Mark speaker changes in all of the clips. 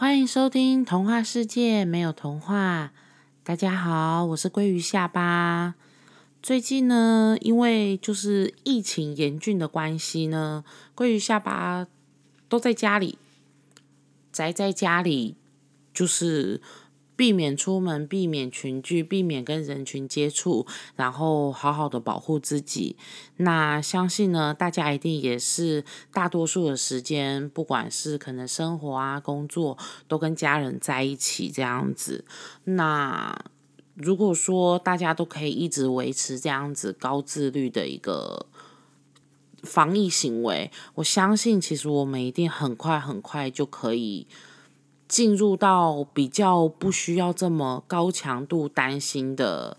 Speaker 1: 欢迎收听《童话世界没有童话》。大家好，我是鲑鱼下巴。最近呢，因为就是疫情严峻的关系呢，鲑鱼下巴都在家里宅在家里，就是。避免出门，避免群聚，避免跟人群接触，然后好好的保护自己。那相信呢，大家一定也是大多数的时间，不管是可能生活啊、工作，都跟家人在一起这样子。那如果说大家都可以一直维持这样子高自律的一个防疫行为，我相信其实我们一定很快很快就可以。进入到比较不需要这么高强度担心的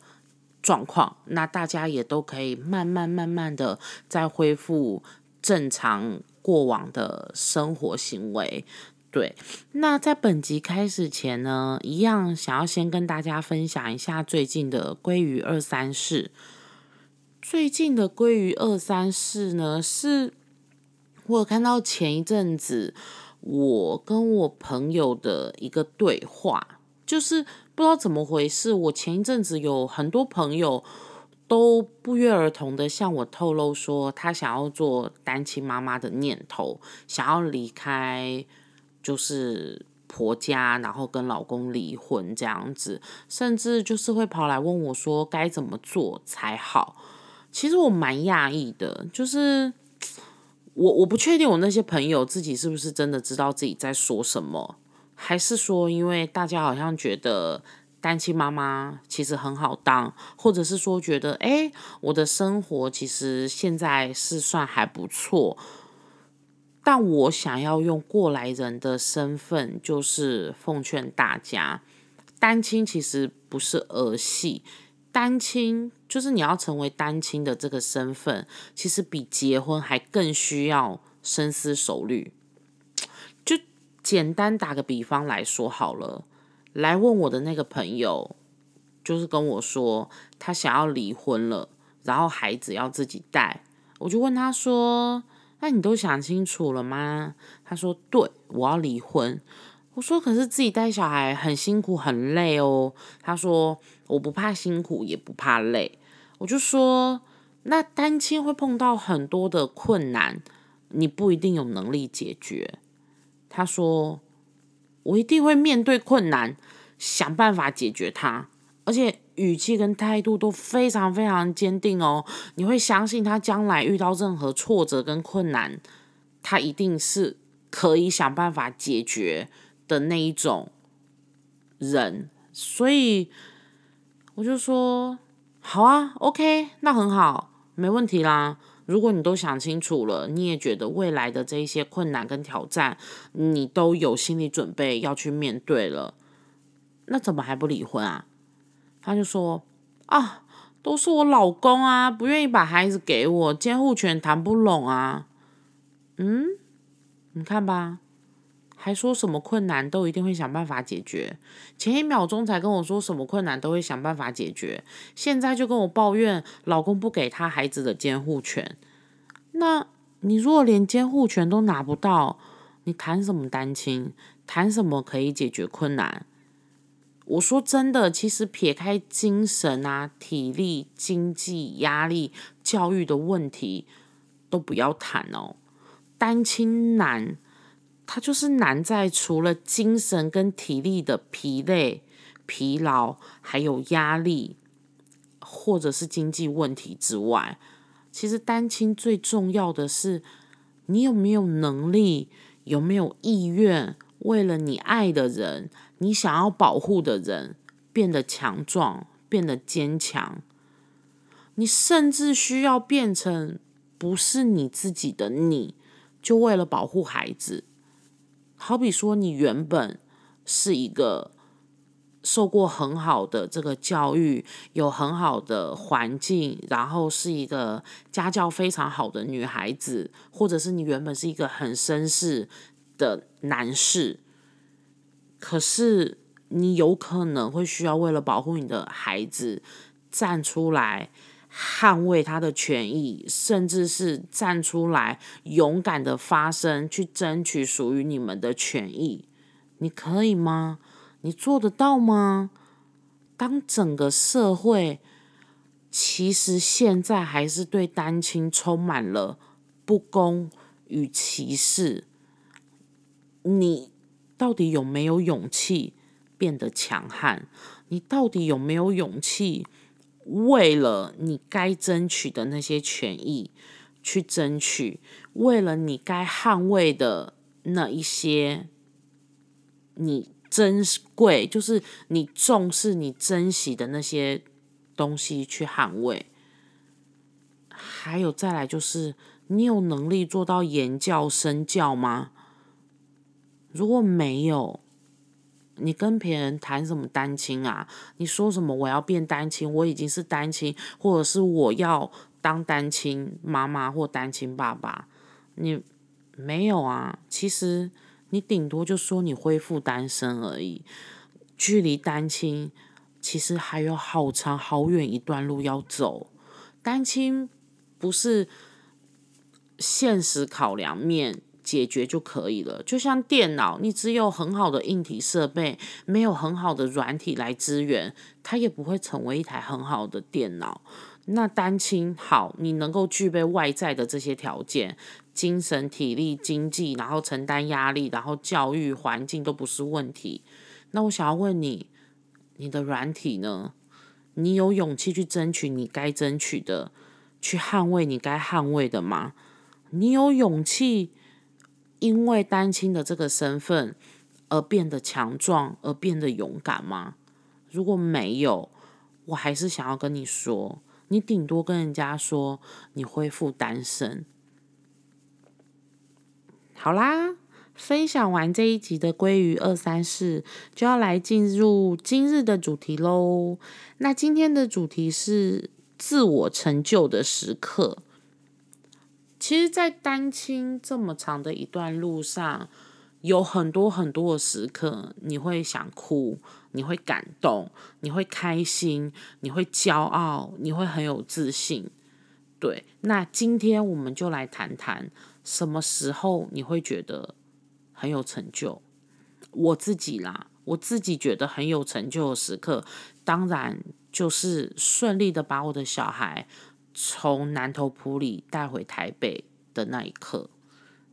Speaker 1: 状况，那大家也都可以慢慢慢慢的再恢复正常过往的生活行为。对，那在本集开始前呢，一样想要先跟大家分享一下最近的鲑鱼二三事。最近的鲑鱼二三事呢，是我有看到前一阵子。我跟我朋友的一个对话，就是不知道怎么回事。我前一阵子有很多朋友都不约而同的向我透露说，他想要做单亲妈妈的念头，想要离开就是婆家，然后跟老公离婚这样子，甚至就是会跑来问我说该怎么做才好。其实我蛮讶异的，就是。我我不确定我那些朋友自己是不是真的知道自己在说什么，还是说因为大家好像觉得单亲妈妈其实很好当，或者是说觉得哎，我的生活其实现在是算还不错，但我想要用过来人的身份，就是奉劝大家，单亲其实不是儿戏。单亲就是你要成为单亲的这个身份，其实比结婚还更需要深思熟虑。就简单打个比方来说好了，来问我的那个朋友，就是跟我说他想要离婚了，然后孩子要自己带，我就问他说：“那你都想清楚了吗？”他说：“对，我要离婚。”我说：“可是自己带小孩很辛苦很累哦。”他说：“我不怕辛苦，也不怕累。”我就说：“那单亲会碰到很多的困难，你不一定有能力解决。”他说：“我一定会面对困难，想办法解决它，而且语气跟态度都非常非常坚定哦。你会相信他将来遇到任何挫折跟困难，他一定是可以想办法解决。”的那一种人，所以我就说好啊，OK，那很好，没问题啦。如果你都想清楚了，你也觉得未来的这一些困难跟挑战，你都有心理准备要去面对了，那怎么还不离婚啊？他就说啊，都是我老公啊，不愿意把孩子给我，监护权谈不拢啊。嗯，你看吧。还说什么困难都一定会想办法解决，前一秒钟才跟我说什么困难都会想办法解决，现在就跟我抱怨老公不给他孩子的监护权。那你如果连监护权都拿不到，你谈什么单亲？谈什么可以解决困难？我说真的，其实撇开精神啊、体力、经济压力、教育的问题，都不要谈哦，单亲难。它就是难在除了精神跟体力的疲累、疲劳，还有压力，或者是经济问题之外，其实单亲最重要的是，你有没有能力，有没有意愿，为了你爱的人，你想要保护的人，变得强壮，变得坚强。你甚至需要变成不是你自己的你，就为了保护孩子。好比说，你原本是一个受过很好的这个教育，有很好的环境，然后是一个家教非常好的女孩子，或者是你原本是一个很绅士的男士，可是你有可能会需要为了保护你的孩子站出来。捍卫他的权益，甚至是站出来勇敢的发声，去争取属于你们的权益，你可以吗？你做得到吗？当整个社会其实现在还是对单亲充满了不公与歧视，你到底有没有勇气变得强悍？你到底有没有勇气为了你该争取的那些权益去争取？为了你该捍卫的那一些？你珍贵，就是你重视、你珍惜的那些东西去捍卫。还有再来就是，你有能力做到言教身教吗？如果没有，你跟别人谈什么单亲啊？你说什么我要变单亲，我已经是单亲，或者是我要当单亲妈妈或单亲爸爸？你没有啊？其实。你顶多就说你恢复单身而已，距离单亲其实还有好长好远一段路要走。单亲不是现实考量面解决就可以了，就像电脑，你只有很好的硬体设备，没有很好的软体来支援，它也不会成为一台很好的电脑。那单亲好，你能够具备外在的这些条件。精神、体力、经济，然后承担压力，然后教育环境都不是问题。那我想要问你，你的软体呢？你有勇气去争取你该争取的，去捍卫你该捍卫的吗？你有勇气因为单亲的这个身份而变得强壮，而变得勇敢吗？如果没有，我还是想要跟你说，你顶多跟人家说你恢复单身。好啦，分享完这一集的鲑鱼二三四，就要来进入今日的主题喽。那今天的主题是自我成就的时刻。其实，在单亲这么长的一段路上，有很多很多的时刻，你会想哭，你会感动，你会开心，你会骄傲，你会很有自信。对，那今天我们就来谈谈。什么时候你会觉得很有成就？我自己啦，我自己觉得很有成就的时刻，当然就是顺利的把我的小孩从南头埔里带回台北的那一刻，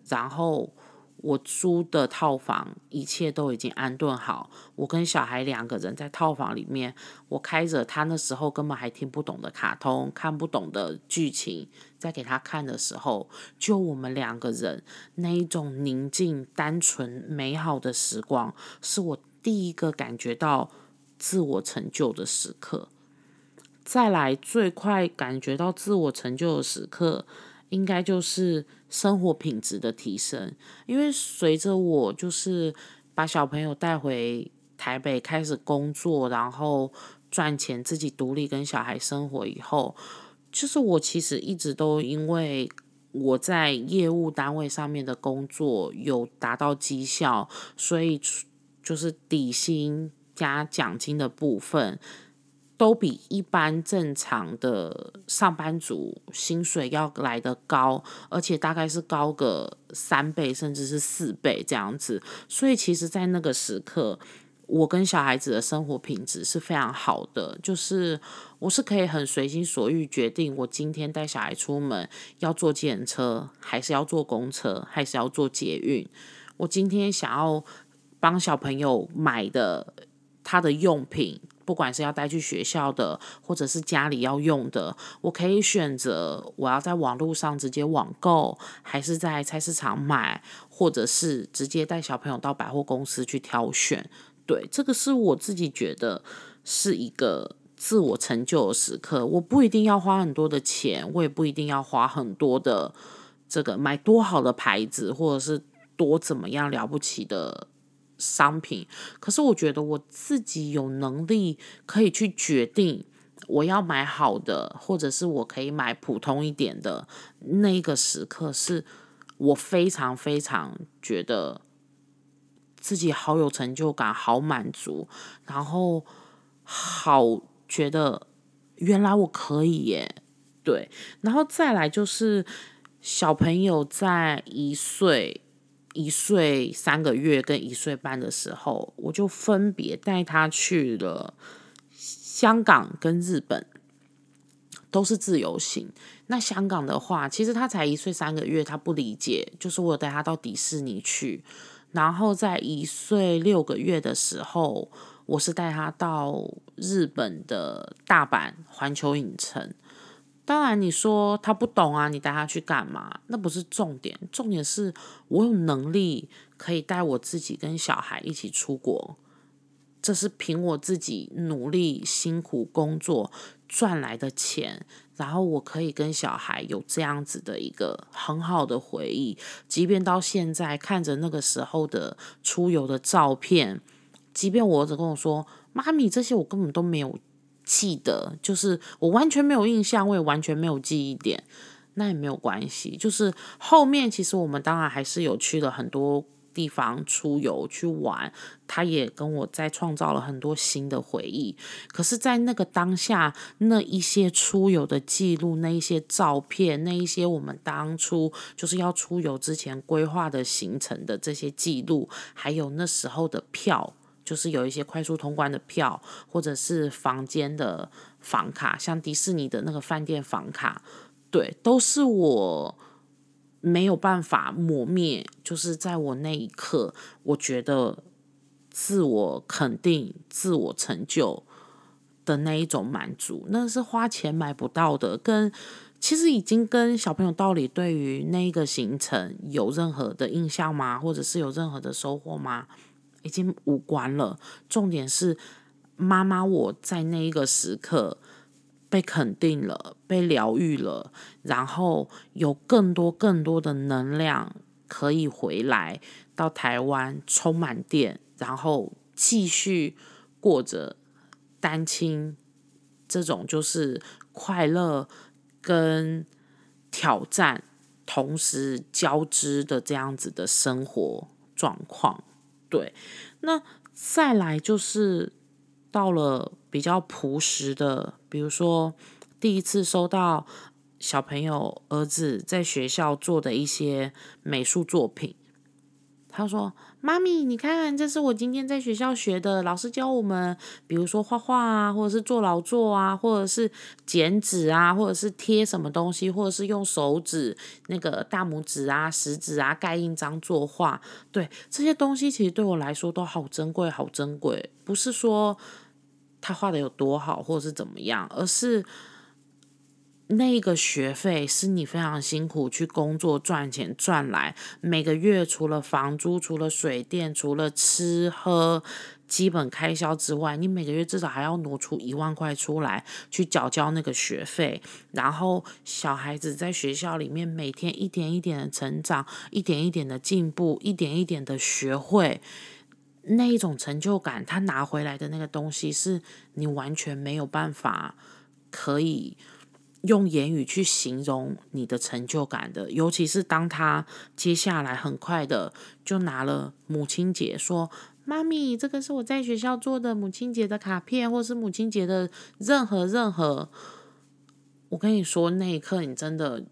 Speaker 1: 然后。我租的套房，一切都已经安顿好。我跟小孩两个人在套房里面，我开着他那时候根本还听不懂的卡通，看不懂的剧情，在给他看的时候，就我们两个人那一种宁静、单纯、美好的时光，是我第一个感觉到自我成就的时刻。再来，最快感觉到自我成就的时刻。应该就是生活品质的提升，因为随着我就是把小朋友带回台北开始工作，然后赚钱自己独立跟小孩生活以后，就是我其实一直都因为我在业务单位上面的工作有达到绩效，所以就是底薪加奖金的部分。都比一般正常的上班族薪水要来的高，而且大概是高个三倍甚至是四倍这样子。所以其实，在那个时刻，我跟小孩子的生活品质是非常好的，就是我是可以很随心所欲决定，我今天带小孩出门要坐计程车，还是要坐公车，还是要坐捷运。我今天想要帮小朋友买的他的用品。不管是要带去学校的，或者是家里要用的，我可以选择我要在网络上直接网购，还是在菜市场买，或者是直接带小朋友到百货公司去挑选。对，这个是我自己觉得是一个自我成就的时刻。我不一定要花很多的钱，我也不一定要花很多的这个买多好的牌子，或者是多怎么样了不起的。商品，可是我觉得我自己有能力可以去决定我要买好的，或者是我可以买普通一点的。那一个时刻是我非常非常觉得自己好有成就感，好满足，然后好觉得原来我可以耶。对，然后再来就是小朋友在一岁。一岁三个月跟一岁半的时候，我就分别带他去了香港跟日本，都是自由行。那香港的话，其实他才一岁三个月，他不理解，就是我有带他到迪士尼去。然后在一岁六个月的时候，我是带他到日本的大阪环球影城。当然，你说他不懂啊，你带他去干嘛？那不是重点，重点是我有能力可以带我自己跟小孩一起出国，这是凭我自己努力辛苦工作赚来的钱，然后我可以跟小孩有这样子的一个很好的回忆，即便到现在看着那个时候的出游的照片，即便我儿子跟我说：“妈咪，这些我根本都没有。”记得就是我完全没有印象，我也完全没有记忆点，那也没有关系。就是后面其实我们当然还是有去了很多地方出游去玩，他也跟我在创造了很多新的回忆。可是，在那个当下，那一些出游的记录，那一些照片，那一些我们当初就是要出游之前规划的行程的这些记录，还有那时候的票。就是有一些快速通关的票，或者是房间的房卡，像迪士尼的那个饭店房卡，对，都是我没有办法磨灭。就是在我那一刻，我觉得自我肯定、自我成就的那一种满足，那是花钱买不到的。跟其实已经跟小朋友到底对于那个行程有任何的印象吗？或者是有任何的收获吗？已经无关了，重点是妈妈我在那一个时刻被肯定了，被疗愈了，然后有更多更多的能量可以回来到台湾充满电，然后继续过着单亲这种就是快乐跟挑战同时交织的这样子的生活状况。对，那再来就是到了比较朴实的，比如说第一次收到小朋友儿子在学校做的一些美术作品。他说：“妈咪，你看，这是我今天在学校学的。老师教我们，比如说画画啊，或者是做劳作啊，或者是剪纸啊，或者是贴什么东西，或者是用手指那个大拇指啊、食指啊盖印章作画。对这些东西，其实对我来说都好珍贵，好珍贵。不是说他画的有多好，或者是怎么样，而是……”那个学费是你非常辛苦去工作赚钱赚来，每个月除了房租、除了水电、除了吃喝基本开销之外，你每个月至少还要挪出一万块出来去缴交那个学费。然后小孩子在学校里面每天一点一点的成长，一点一点的进步，一点一点的学会，那一种成就感，他拿回来的那个东西是你完全没有办法可以。用言语去形容你的成就感的，尤其是当他接下来很快的就拿了母亲节，说：“妈咪，这个是我在学校做的母亲节的卡片，或是母亲节的任何任何。”我跟你说，那一刻你真的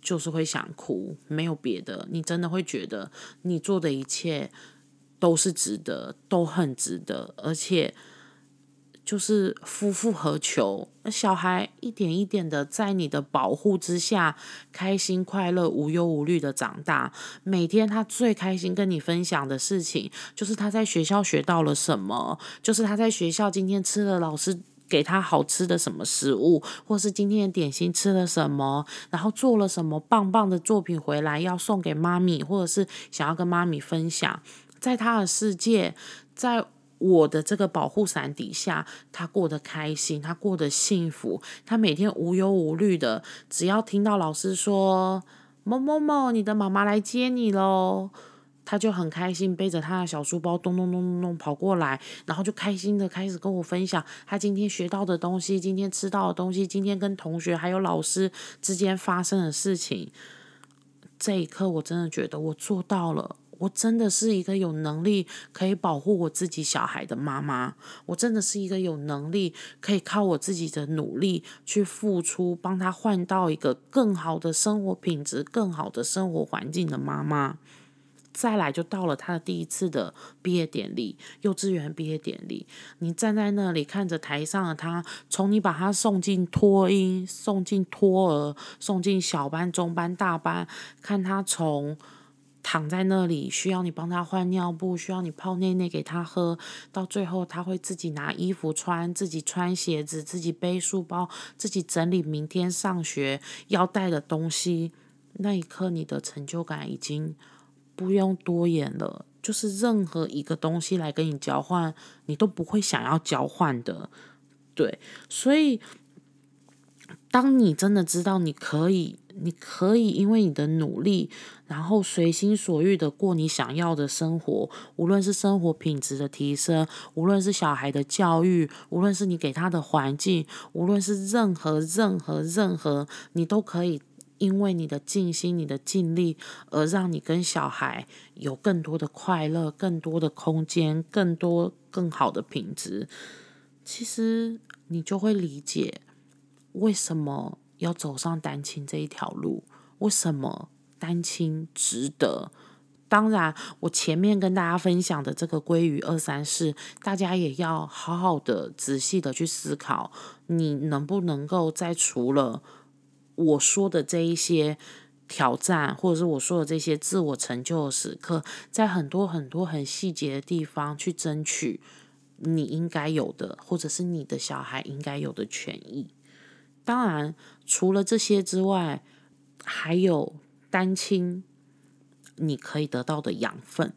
Speaker 1: 就是会想哭，没有别的，你真的会觉得你做的一切都是值得，都很值得，而且。就是夫复何求？小孩一点一点的在你的保护之下，开心快乐、无忧无虑的长大。每天他最开心跟你分享的事情，就是他在学校学到了什么，就是他在学校今天吃了老师给他好吃的什么食物，或是今天的点心吃了什么，然后做了什么棒棒的作品回来要送给妈咪，或者是想要跟妈咪分享。在他的世界，在。我的这个保护伞底下，他过得开心，他过得幸福，他每天无忧无虑的，只要听到老师说某某某，你的妈妈来接你喽，他就很开心，背着他的小书包，咚咚咚咚咚跑过来，然后就开心的开始跟我分享他今天学到的东西，今天吃到的东西，今天跟同学还有老师之间发生的事情。这一刻，我真的觉得我做到了。我真的是一个有能力可以保护我自己小孩的妈妈，我真的是一个有能力可以靠我自己的努力去付出，帮他换到一个更好的生活品质、更好的生活环境的妈妈。再来就到了他的第一次的毕业典礼，幼稚园毕业典礼。你站在那里看着台上的他，从你把他送进托婴、送进托儿、送进小班、中班、大班，看他从躺在那里需要你帮他换尿布，需要你泡内内给他喝，到最后他会自己拿衣服穿，自己穿鞋子，自己背书包，自己整理明天上学要带的东西。那一刻，你的成就感已经。不用多言了，就是任何一个东西来跟你交换，你都不会想要交换的，对。所以，当你真的知道你可以，你可以因为你的努力，然后随心所欲的过你想要的生活，无论是生活品质的提升，无论是小孩的教育，无论是你给他的环境，无论是任何任何任何，你都可以。因为你的尽心、你的尽力，而让你跟小孩有更多的快乐、更多的空间、更多更好的品质，其实你就会理解为什么要走上单亲这一条路，为什么单亲值得。当然，我前面跟大家分享的这个归于二三事，大家也要好好的、仔细的去思考，你能不能够在除了。我说的这一些挑战，或者是我说的这些自我成就的时刻，在很多很多很细节的地方去争取你应该有的，或者是你的小孩应该有的权益。当然，除了这些之外，还有单亲你可以得到的养分，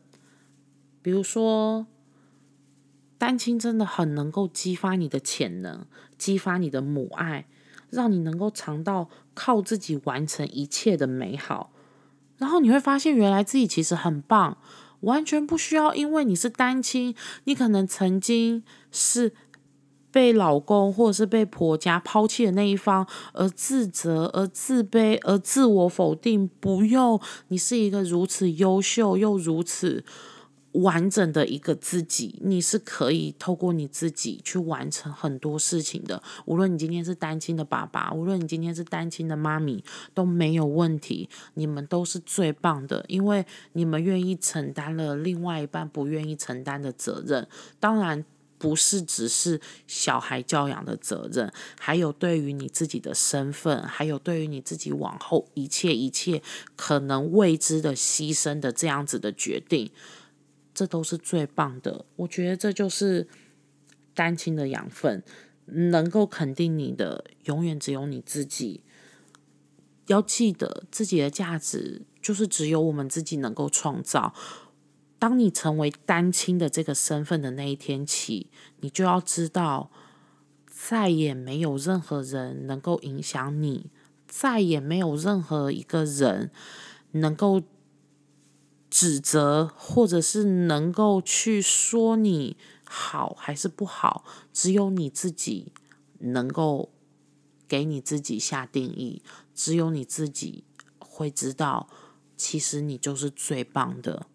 Speaker 1: 比如说，单亲真的很能够激发你的潜能，激发你的母爱。让你能够尝到靠自己完成一切的美好，然后你会发现，原来自己其实很棒，完全不需要因为你是单亲，你可能曾经是被老公或者是被婆家抛弃的那一方而自责、而自卑、而自我否定。不用，你是一个如此优秀又如此。完整的一个自己，你是可以透过你自己去完成很多事情的。无论你今天是单亲的爸爸，无论你今天是单亲的妈咪，都没有问题。你们都是最棒的，因为你们愿意承担了另外一半不愿意承担的责任。当然，不是只是小孩教养的责任，还有对于你自己的身份，还有对于你自己往后一切一切可能未知的牺牲的这样子的决定。这都是最棒的，我觉得这就是单亲的养分，能够肯定你的，永远只有你自己。要记得自己的价值，就是只有我们自己能够创造。当你成为单亲的这个身份的那一天起，你就要知道，再也没有任何人能够影响你，再也没有任何一个人能够。指责，或者是能够去说你好还是不好，只有你自己能够给你自己下定义，只有你自己会知道，其实你就是最棒的。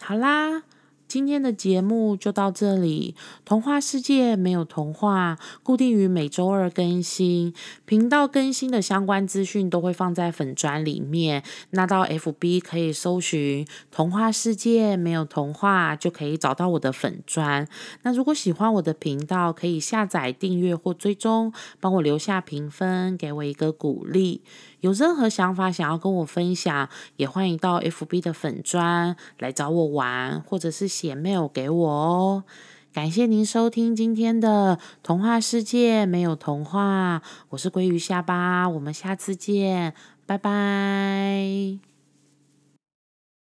Speaker 1: 好啦。今天的节目就到这里。童话世界没有童话，固定于每周二更新。频道更新的相关资讯都会放在粉砖里面。那到 FB 可以搜寻“童话世界没有童话”，就可以找到我的粉砖。那如果喜欢我的频道，可以下载订阅或追踪，帮我留下评分，给我一个鼓励。有任何想法想要跟我分享，也欢迎到 FB 的粉砖来找我玩，或者是写 mail 给我哦。感谢您收听今天的童话世界，没有童话，我是鲑鱼下巴，我们下次见，拜拜。